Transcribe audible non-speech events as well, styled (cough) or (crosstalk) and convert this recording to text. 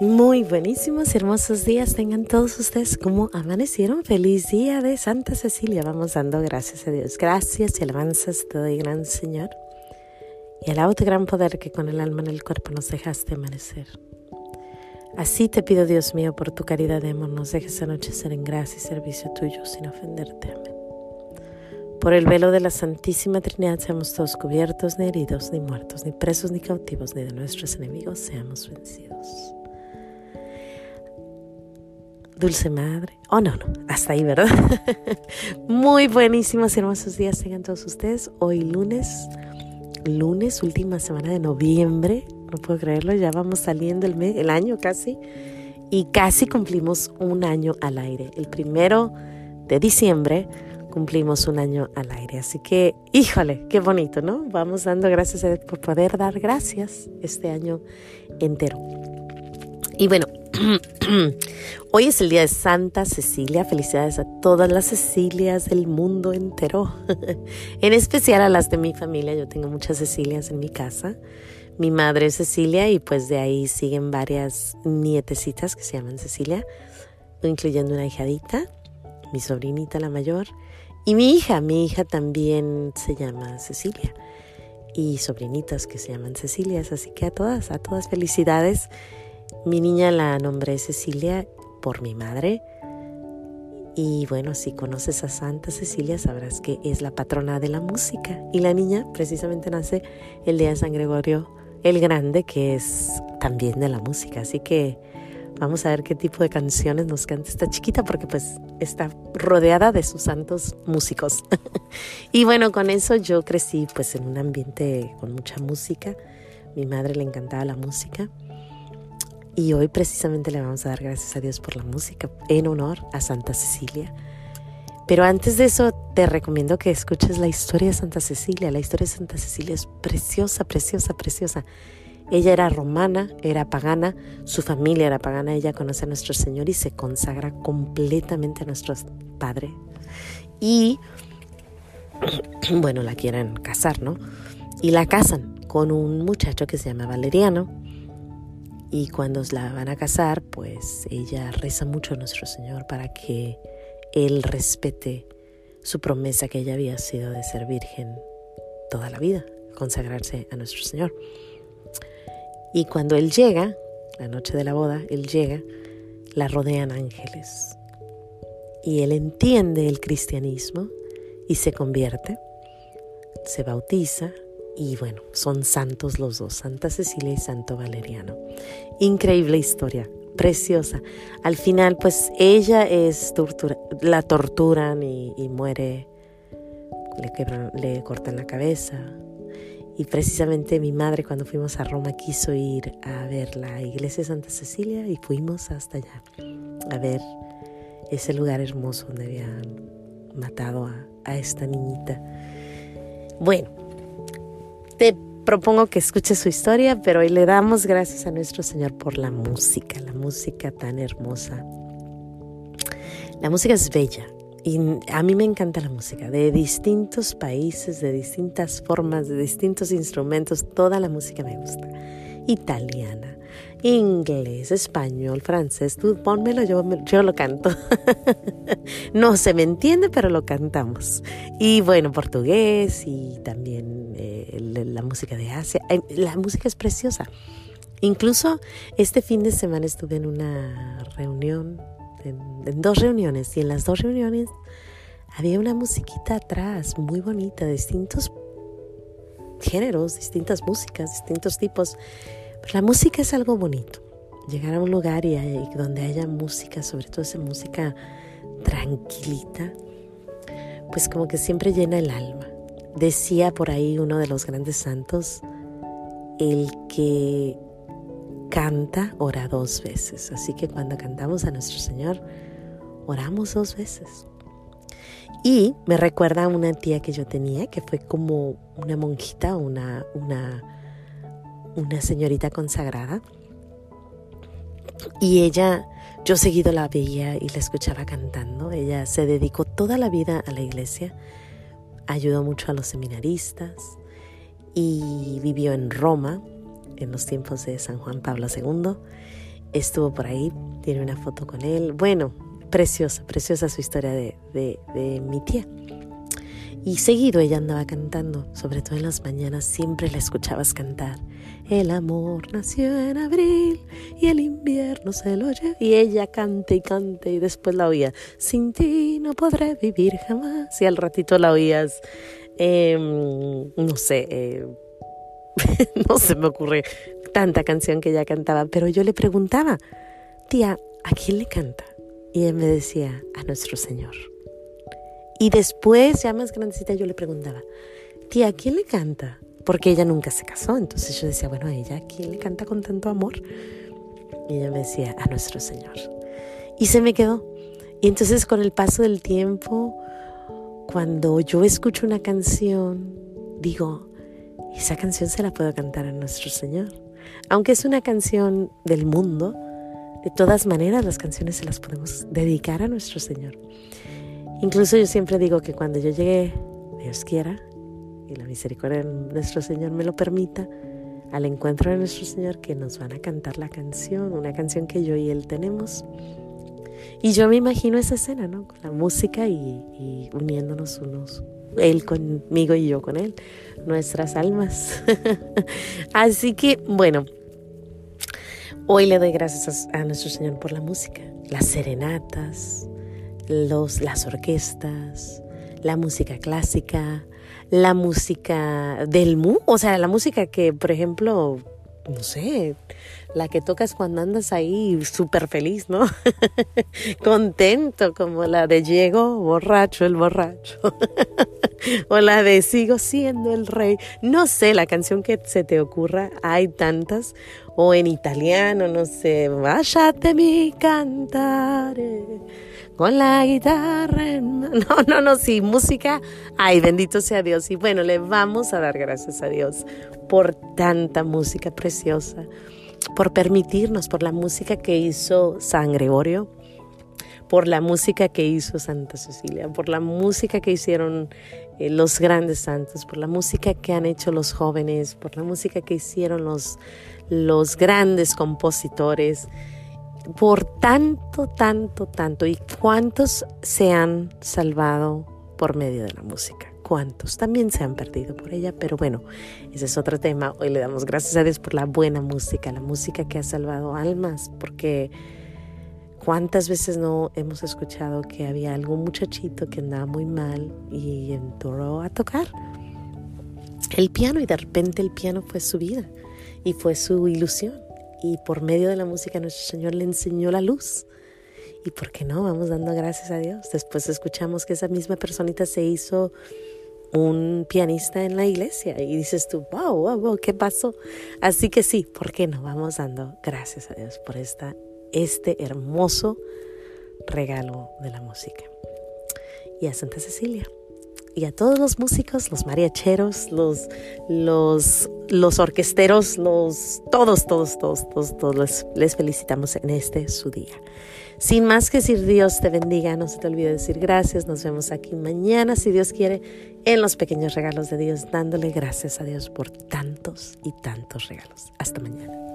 Muy buenísimos y hermosos días tengan todos ustedes como amanecieron. Feliz día de Santa Cecilia. Vamos dando gracias a Dios. Gracias y alabanzas te doy, gran Señor. Y alabo tu gran poder que con el alma en el cuerpo nos dejaste amanecer. Así te pido, Dios mío, por tu caridad de amor, nos dejes anochecer en gracia y servicio tuyo sin ofenderte. Amén. Por el velo de la Santísima Trinidad seamos todos cubiertos, ni heridos, ni muertos, ni presos, ni cautivos, ni de nuestros enemigos seamos vencidos. Dulce Madre. Oh, no, no, hasta ahí, ¿verdad? (laughs) Muy buenísimos y hermosos días tengan todos ustedes. Hoy lunes, lunes, última semana de noviembre. No puedo creerlo, ya vamos saliendo el, mes, el año casi. Y casi cumplimos un año al aire. El primero de diciembre cumplimos un año al aire. Así que, híjole, qué bonito, ¿no? Vamos dando gracias a Dios por poder dar gracias este año entero. Y bueno, (clears throat) Hoy es el día de Santa Cecilia. Felicidades a todas las Cecilias del mundo entero. (laughs) en especial a las de mi familia. Yo tengo muchas Cecilias en mi casa. Mi madre es Cecilia y pues de ahí siguen varias nietecitas que se llaman Cecilia, incluyendo una hijadita, mi sobrinita la mayor y mi hija. Mi hija también se llama Cecilia y sobrinitas que se llaman Cecilias. Así que a todas, a todas felicidades mi niña la nombré Cecilia por mi madre. Y bueno, si conoces a Santa Cecilia, sabrás que es la patrona de la música. Y la niña precisamente nace el día de San Gregorio el Grande, que es también de la música. Así que vamos a ver qué tipo de canciones nos canta esta chiquita, porque pues está rodeada de sus santos músicos. (laughs) y bueno, con eso yo crecí pues en un ambiente con mucha música. Mi madre le encantaba la música. Y hoy precisamente le vamos a dar gracias a Dios por la música en honor a Santa Cecilia. Pero antes de eso te recomiendo que escuches la historia de Santa Cecilia. La historia de Santa Cecilia es preciosa, preciosa, preciosa. Ella era romana, era pagana, su familia era pagana, ella conoce a nuestro Señor y se consagra completamente a nuestro Padre. Y, (clears throat) bueno, la quieren casar, ¿no? Y la casan con un muchacho que se llama Valeriano y cuando la van a casar, pues ella reza mucho a nuestro Señor para que Él respete su promesa que ella había sido de ser virgen toda la vida, consagrarse a nuestro Señor. Y cuando Él llega, la noche de la boda, Él llega, la rodean ángeles. Y Él entiende el cristianismo y se convierte, se bautiza y bueno, son santos los dos, Santa Cecilia y Santo Valeriano. Increíble historia, preciosa. Al final, pues ella es tortura, la torturan y, muere, le, le cortan la cabeza. Y precisamente mi madre cuando fuimos a Roma quiso ir a ver la iglesia de Santa Cecilia y fuimos hasta allá a ver ese lugar hermoso donde habían matado a, esta niñita. Bueno, propongo que escuches su historia, pero hoy le damos gracias a nuestro Señor por la música, la música tan hermosa. La música es bella y a mí me encanta la música, de distintos países, de distintas formas, de distintos instrumentos, toda la música me gusta. Italiana, inglés, español, francés, tú pónmelo, yo, yo lo canto. (laughs) no se me entiende, pero lo cantamos. Y bueno, portugués y también la música de Asia. La música es preciosa. Incluso este fin de semana estuve en una reunión, en, dos reuniones, y en las dos reuniones había una musiquita atrás muy bonita, distintos géneros, distintas músicas, distintos tipos. la música es algo bonito. Llegar a un lugar y, donde haya música, sobre todo esa música tranquilita, pues como que siempre llena el alma. Decía por ahí uno de los grandes santos, el que canta ora dos veces. Así que cuando cantamos a nuestro Señor, oramos dos veces. Y me recuerda a una tía que yo tenía, que fue como una monjita, una, una, una señorita consagrada. Y ella, yo seguido la veía y la escuchaba cantando. Ella se dedicó toda la vida a la iglesia, ayudó mucho a los seminaristas y vivió en Roma en los tiempos de San Juan Pablo II. estuvo por ahí, tiene una foto con él. Bueno, preciosa, preciosa su historia de, de, mi tía. Y seguido ella andaba cantando, sobre todo en las mañanas siempre la escuchabas cantar. El amor nació en abril y el invierno se lo lleva. Y ella cante y cante y después la oía. Sin ti no podré vivir jamás. Y al ratito la oías, em, no sé, eh, (laughs) no se me ocurre tanta canción que ella cantaba, pero yo le preguntaba, tía, ¿a quién le canta? Y él me decía, a nuestro Señor. Y después, ya más grandecita, yo le preguntaba, tía, ¿a quién le canta? Porque ella nunca se casó, entonces yo decía, bueno, ¿a ella a quién le canta con tanto amor? Y ella me decía, a nuestro Señor. Y se me quedó. Y entonces con el paso del tiempo, cuando yo escucho una canción, digo, esa canción se la puedo cantar a nuestro Señor. Aunque es una canción del mundo, de todas maneras las canciones se las podemos dedicar a nuestro Señor. Incluso yo siempre digo que cuando yo llegue, Dios quiera, y la misericordia de nuestro Señor me lo permita, al encuentro de nuestro Señor, que nos van a cantar la canción, una canción que yo y Él tenemos. Y yo me imagino esa escena, ¿no? Con la música y, y uniéndonos unos él conmigo y yo con Él, nuestras almas. (laughs) Así que, bueno, hoy le doy gracias a, nuestro Señor por la música, las serenatas, los, las orquestas, la música clásica, la música del mu, o sea, la música que, por ejemplo, no sé, la que tocas cuando andas ahí súper feliz, ¿no? (laughs) Contento, como la de Llego, borracho, el borracho. (laughs) o la de Sigo siendo el rey. No sé, la canción que se te ocurra, hay tantas. O en italiano, no sé, Váyate mi cantare con la guitarra. (laughs) No, no, no, sí, música. Ay, bendito sea Dios. Y bueno, le vamos a dar gracias a Dios por tanta música preciosa por permitirnos, por la música que hizo San Gregorio, por la música que hizo Santa Cecilia, por la música que hicieron eh, los grandes santos, por la música que han hecho los jóvenes, por la música que hicieron los, los grandes compositores, por tanto, tanto, tanto. ¿Y cuántos se han salvado por medio de la música? cuantos también se han perdido por ella, pero bueno, ese es otro tema. Hoy le damos gracias a Dios por la buena música, la música que ha salvado almas, porque cuántas veces no hemos escuchado que había algún muchachito que andaba muy mal y entró a tocar el piano y de repente el piano fue su vida y fue su ilusión. Y por medio de la música nuestro Señor le enseñó la luz. ¿Y por qué no? Vamos dando gracias a Dios. Después escuchamos que esa misma personita se hizo un pianista en la iglesia y dices tú, wow, wow, wow, ¿qué pasó? Así que sí, ¿por qué no? Vamos dando gracias a Dios por esta, este hermoso regalo de la música. Y a Santa Cecilia. Y a todos los músicos, los mariacheros, los, los, los orquesteros, los, todos, todos, todos, todos, todos les, les felicitamos en este su día. Sin más que decir Dios te bendiga, no se te olvide decir gracias. Nos vemos aquí mañana, si Dios quiere, en los pequeños regalos de Dios, dándole gracias a Dios por tantos y tantos regalos. Hasta mañana.